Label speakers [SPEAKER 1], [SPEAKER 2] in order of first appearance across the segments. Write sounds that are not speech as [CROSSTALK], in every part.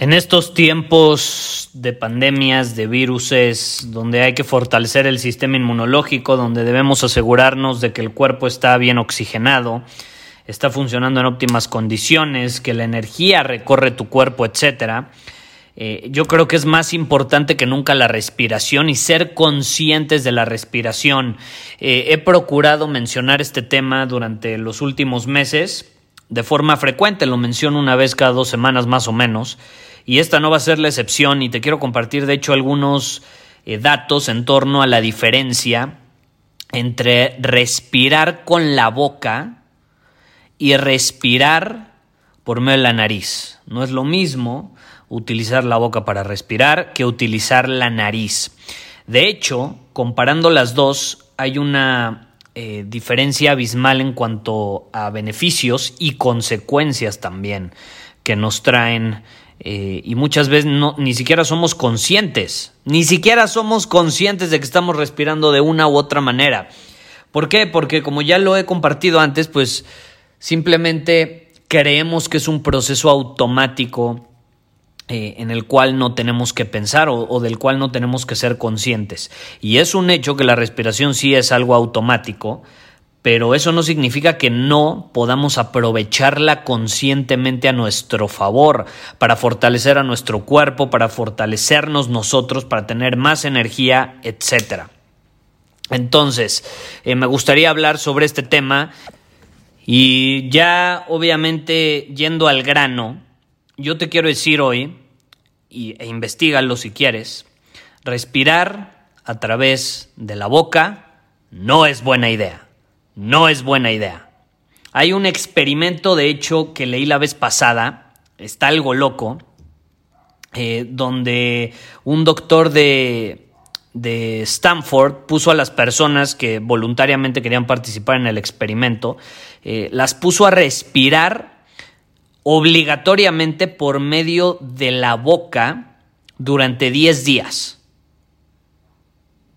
[SPEAKER 1] En estos tiempos de pandemias, de viruses, donde hay que fortalecer el sistema inmunológico, donde debemos asegurarnos de que el cuerpo está bien oxigenado, está funcionando en óptimas condiciones, que la energía recorre tu cuerpo, etc. Eh, yo creo que es más importante que nunca la respiración y ser conscientes de la respiración. Eh, he procurado mencionar este tema durante los últimos meses de forma frecuente, lo menciono una vez cada dos semanas más o menos, y esta no va a ser la excepción y te quiero compartir de hecho algunos eh, datos en torno a la diferencia entre respirar con la boca y respirar por medio de la nariz. No es lo mismo utilizar la boca para respirar que utilizar la nariz. De hecho, comparando las dos, hay una eh, diferencia abismal en cuanto a beneficios y consecuencias también que nos traen eh, y muchas veces no, ni siquiera somos conscientes, ni siquiera somos conscientes de que estamos respirando de una u otra manera. ¿Por qué? Porque como ya lo he compartido antes, pues simplemente creemos que es un proceso automático eh, en el cual no tenemos que pensar o, del cual no tenemos que ser conscientes. Y es un hecho que la respiración sí es algo automático, pero eso no significa que no podamos aprovecharla conscientemente a nuestro favor, para fortalecer a nuestro cuerpo, para fortalecernos nosotros, para tener más energía, etc. Entonces, eh, me gustaría hablar sobre este tema y ya obviamente yendo al grano, yo te quiero decir hoy, e investigalo si quieres, respirar a través de la boca no es buena idea. No es buena idea. Hay un experimento, de hecho, que leí la vez pasada, está algo loco, eh, donde un doctor de, de Stanford puso a las personas que voluntariamente querían participar en el experimento, eh, las puso a respirar obligatoriamente por medio de la boca durante 10 días.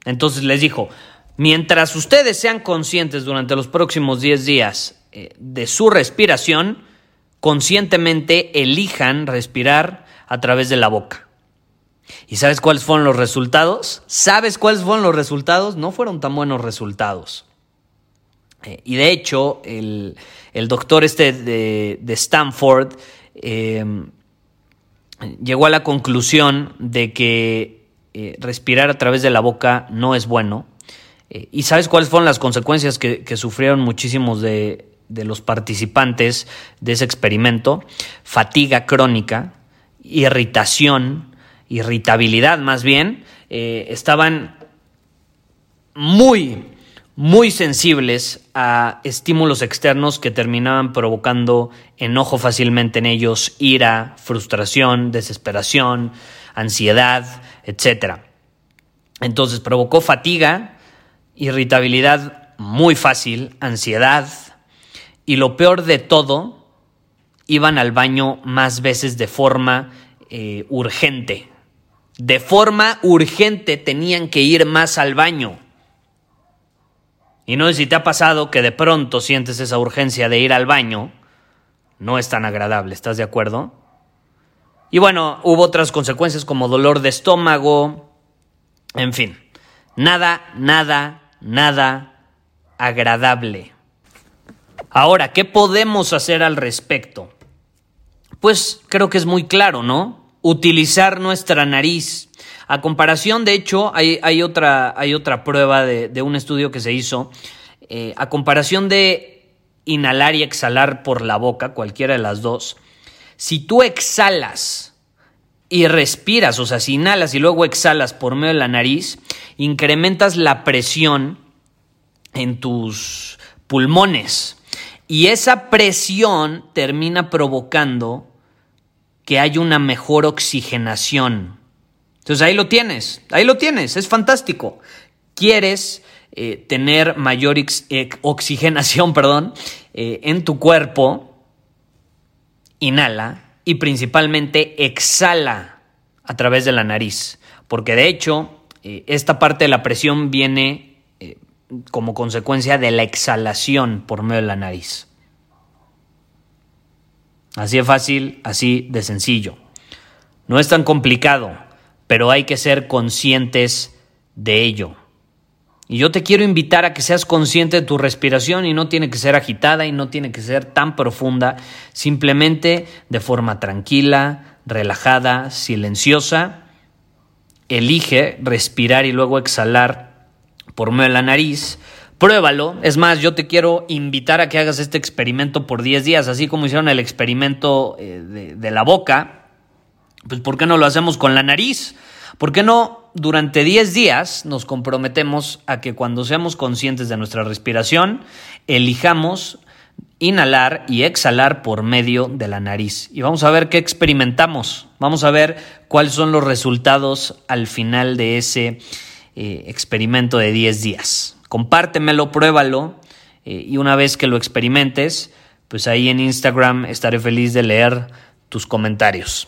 [SPEAKER 1] Entonces les dijo, mientras ustedes sean conscientes durante los próximos 10 días eh, de su respiración, conscientemente elijan respirar a través de la boca. ¿Y sabes cuáles fueron los resultados? ¿Sabes cuáles fueron los resultados? No fueron tan buenos resultados. Eh, y de hecho, el, doctor este de, Stanford em, llegó a la conclusión de que eh, respirar a través de la boca no es bueno. Eh, ¿Y sabes cuáles fueron las consecuencias que, sufrieron muchísimos de, de, los participantes de ese experimento? Fatiga crónica, irritación, irritabilidad más bien. estaban muy muy sensibles a estímulos externos que terminaban provocando enojo fácilmente en ellos, ira, frustración, desesperación, ansiedad, etc. Entonces provocó fatiga, irritabilidad muy fácil, ansiedad y lo peor de todo, iban al baño más veces de forma eh, urgente. De forma urgente tenían que ir más al baño. Y no sé si te ha pasado que de pronto sientes esa urgencia de ir al baño. No es tan agradable, ¿estás de acuerdo? Y bueno, hubo otras consecuencias como dolor de estómago, en fin, nada, nada, nada agradable. Ahora, ¿qué podemos hacer al respecto? Pues creo que es muy claro, ¿no? Utilizar nuestra nariz A comparación, de hecho, hay, otra, hay otra, prueba de, un estudio que se hizo. Eh, a comparación de inhalar y exhalar por la boca, cualquiera de las dos, si tú exhalas y respiras, o sea, si inhalas y luego exhalas por medio de la nariz, incrementas la presión en tus pulmones. Y esa presión termina provocando que haya una mejor oxigenación. Entonces ahí lo tienes, ahí lo tienes, es fantástico. Quieres eh, tener mayor eh, oxigenación [LAUGHS] perdón, eh, en tu cuerpo, inhala y principalmente exhala a través de la nariz. Porque de hecho, esta parte de la presión viene como consecuencia de la exhalación por medio de la nariz. Así de fácil, así de sencillo. No es tan complicado, pero hay que ser conscientes de ello. Y yo te quiero invitar a que seas consciente de tu respiración y no tiene que ser agitada y no tiene que ser tan profunda, simplemente de forma tranquila, relajada, silenciosa. Elige respirar y luego exhalar por medio de la nariz. Pruébalo. Es más, yo te quiero invitar a que hagas este experimento por 10 días, así como hicieron el experimento eh, de, de la boca. Pues ¿por qué no lo hacemos con la nariz? ¿Por qué no durante 10 días nos comprometemos a que cuando seamos conscientes de nuestra respiración, elijamos inhalar y exhalar por medio de la nariz? Y vamos a ver qué experimentamos. Vamos a ver cuáles son los resultados al final de ese eh, experimento de 10 días. Compártemelo, pruébalo eh, y una vez que lo experimentes, pues ahí en Instagram estaré feliz de leer tus comentarios.